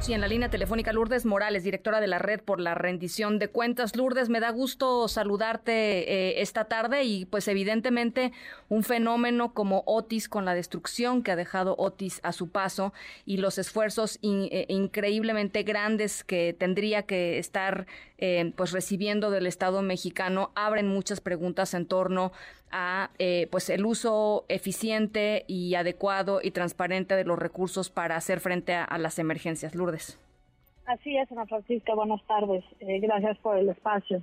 Sí, en la línea telefónica Lourdes Morales, directora de la Red por la Rendición de Cuentas. Lourdes, me da gusto saludarte eh, esta tarde y pues evidentemente un fenómeno como Otis con la destrucción que ha dejado Otis a su paso y los esfuerzos eh, increíblemente grandes que tendría que estar eh, pues recibiendo del Estado mexicano abren muchas preguntas en torno a pues el uso eficiente y adecuado y transparente de los recursos para hacer frente a, las emergencias. Lourdes. Así es, Ana Francisca, buenas tardes. Eh, gracias por el espacio.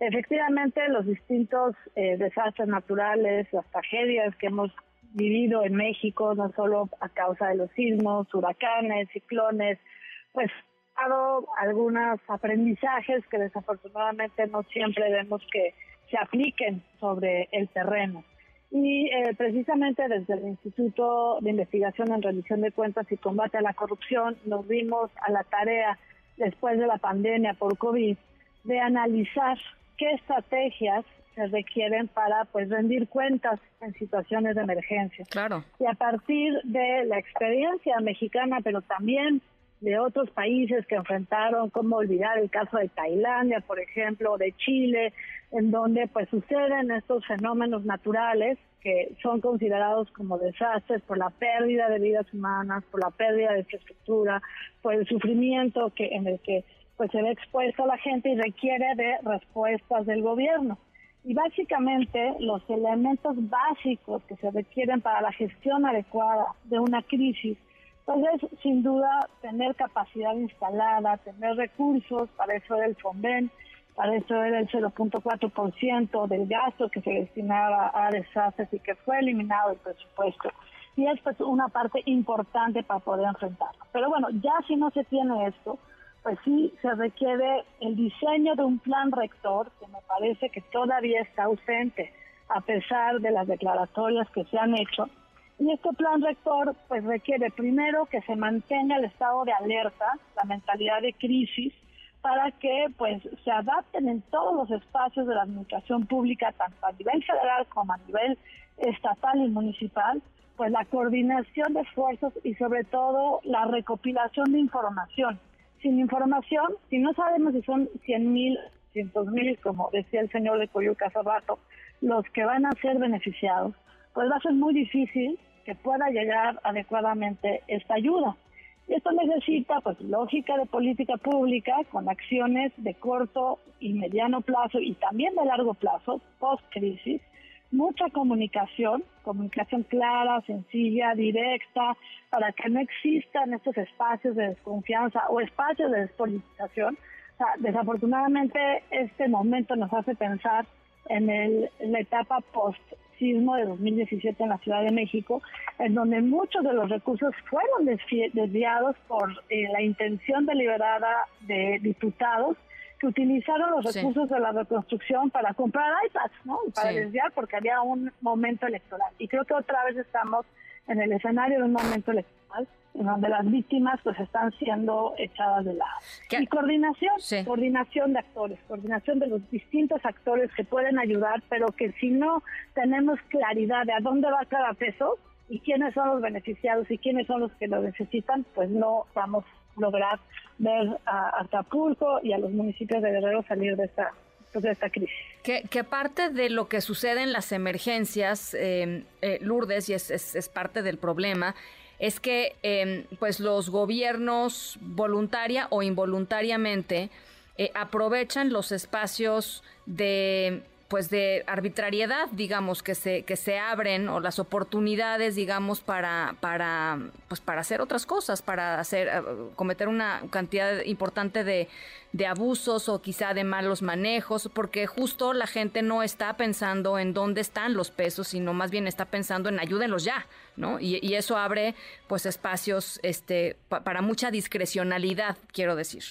Efectivamente, los distintos eh, desastres naturales, las tragedias que hemos vivido en México, no solo a causa de los sismos, huracanes, ciclones, pues ha dado algunos aprendizajes que desafortunadamente no siempre vemos que se apliquen sobre el terreno. Y eh, precisamente desde el Instituto de Investigación en Rendición de Cuentas y Combate a la Corrupción nos dimos a la tarea, después de la pandemia por COVID, de analizar qué estrategias se requieren para pues rendir cuentas en situaciones de emergencia. Claro. Y a partir de la experiencia mexicana, pero también de otros países que enfrentaron, como olvidar el caso de Tailandia, por ejemplo, de Chile, en donde pues suceden estos fenómenos naturales que son considerados como desastres por la pérdida de vidas humanas, por la pérdida de infraestructura, por el sufrimiento que en el que pues se ve expuesta la gente y requiere de respuestas del gobierno. Y básicamente los elementos básicos que se requieren para la gestión adecuada de una crisis entonces, sin duda, tener capacidad instalada, tener recursos, para eso era el para eso era el 0.4% del gasto que se destinaba a desastres y que fue eliminado del presupuesto. Y es pues, una parte importante para poder enfrentarlo. Pero bueno, ya si no se tiene esto, pues sí se requiere el diseño de un plan rector que me parece que todavía está ausente a pesar de las declaratorias que se han hecho y este plan rector pues requiere primero que se mantenga el estado de alerta, la mentalidad de crisis, para que pues se adapten en todos los espacios de la administración pública, tanto a nivel federal como a nivel estatal y municipal, pues la coordinación de esfuerzos y sobre todo la recopilación de información. Sin información, si no sabemos si son 100 mil, cientos mil, como decía el señor de Coyuca hace rato, los que van a ser beneficiados, pues va a ser muy difícil que pueda llegar adecuadamente esta ayuda. Y esto necesita pues lógica de política pública con acciones de corto y mediano plazo y también de largo plazo, post crisis, mucha comunicación, comunicación clara, sencilla, directa, para que no existan estos espacios de desconfianza o espacios de despolitización. desafortunadamente este momento nos hace pensar en, el, la etapa post sismo de 2017 en la Ciudad de México, en donde muchos de los recursos fueron desviados por eh, la intención deliberada de diputados que utilizaron los recursos de la reconstrucción para comprar iPads, ¿no? para desviar porque había un momento electoral. Y creo que otra vez estamos en el escenario de un momento electoral en donde las víctimas pues están siendo echadas de lado. Y coordinación, coordinación de actores, coordinación de los distintos actores que pueden ayudar, pero que si no tenemos claridad de a dónde va cada peso y quiénes son los beneficiados y quiénes son los que lo necesitan, pues no vamos a lograr ver a Acapulco y a los municipios de Guerrero salir de esta pues, de esta crisis. Que, que, parte de lo que sucede en las emergencias, eh, eh, Lourdes, y es, es, parte del problema, es que em, pues los gobiernos voluntaria o involuntariamente eh, aprovechan los espacios de pues de arbitrariedad, digamos, que se, que se abren o las oportunidades, digamos, para, para, pues para hacer otras cosas, para hacer, eh, cometer una cantidad importante de, de abusos o quizá de malos manejos, porque justo la gente no está pensando en dónde están los pesos, sino más bien está pensando en ayúdenlos ya, ¿no? Y, y eso abre pues espacios este, para mucha discrecionalidad, quiero decir.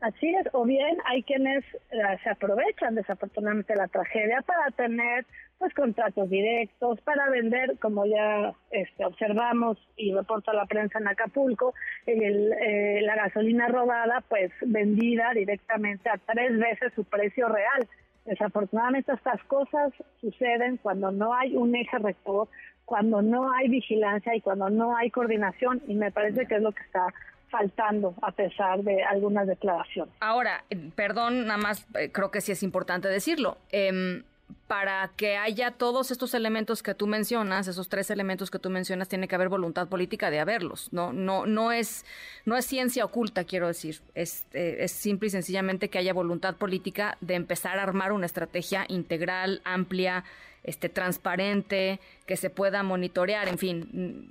Así es, o bien hay quienes eh, se aprovechan desafortunadamente la tragedia para tener pues contratos directos, para vender, como ya este, observamos y reporta la prensa en Acapulco, el, eh, la gasolina robada pues vendida directamente a tres veces su precio real. Desafortunadamente estas cosas suceden cuando no hay un eje rector, cuando no hay vigilancia y cuando no hay coordinación y me parece que es lo que está faltando a pesar de algunas declaraciones. Ahora, eh, perdón, nada más eh, creo que sí es importante decirlo. Eh, para que haya todos estos elementos que tú mencionas, esos tres elementos que tú mencionas, tiene que haber voluntad política de haberlos. No, no, no es, no es ciencia oculta, quiero decir. Es, eh, es simple y sencillamente que haya voluntad política de empezar a armar una estrategia integral, amplia, este, transparente, que se pueda monitorear, en fin.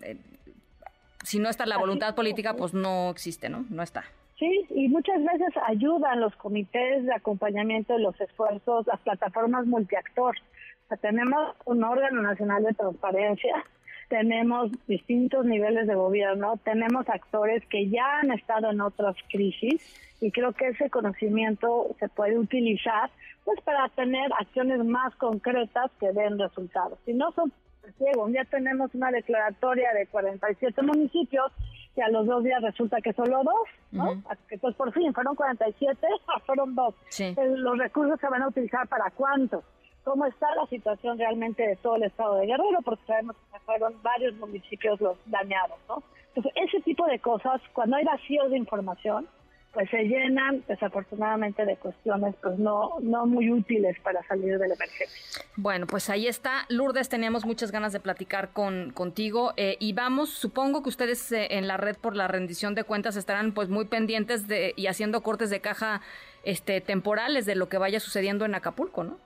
Si no está la voluntad política, pues no existe, ¿no? No está. Sí, y muchas veces ayudan los comités de acompañamiento de los esfuerzos, las plataformas multiactor. tenemos un órgano nacional de transparencia, tenemos distintos niveles de gobierno, tenemos actores que ya han estado en otras crisis y creo que ese conocimiento se puede utilizar pues para tener acciones más concretas que den resultados. Si no son ciegos, ya tenemos una declaratoria de 47 municipios y a los dos días resulta que solo dos, ¿no? Que pues por fin fueron 47, fueron dos. Los recursos se van a utilizar para cuánto. ¿Cómo está la situación realmente de todo el estado de Guerrero? Porque sabemos que fueron varios municipios los dañados, ¿no? Entonces, ese tipo de cosas, cuando hay vacíos de información, pues se llenan desafortunadamente de cuestiones pues no, no muy útiles para salir de la emergencia. Bueno, pues ahí está. Lourdes, teníamos muchas ganas de platicar con, contigo eh, y vamos, supongo que ustedes eh, en la red por la rendición de cuentas estarán pues muy pendientes de y haciendo cortes de caja este temporales de lo que vaya sucediendo en Acapulco, ¿no?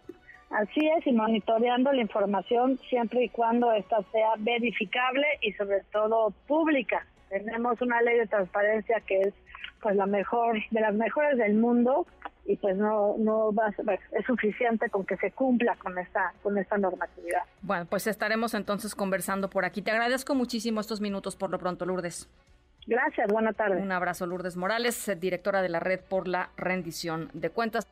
Así es, y monitoreando la información siempre y cuando esta sea verificable y sobre todo pública. Tenemos una ley de transparencia que es pues la mejor de las mejores del mundo y pues no no va es suficiente con que se cumpla con esta con esta normatividad. Bueno, pues estaremos entonces conversando por aquí. Te agradezco muchísimo estos minutos por lo pronto, Lourdes. Gracias, buena tarde. Un abrazo, Lourdes Morales, directora de la Red por la Rendición de Cuentas.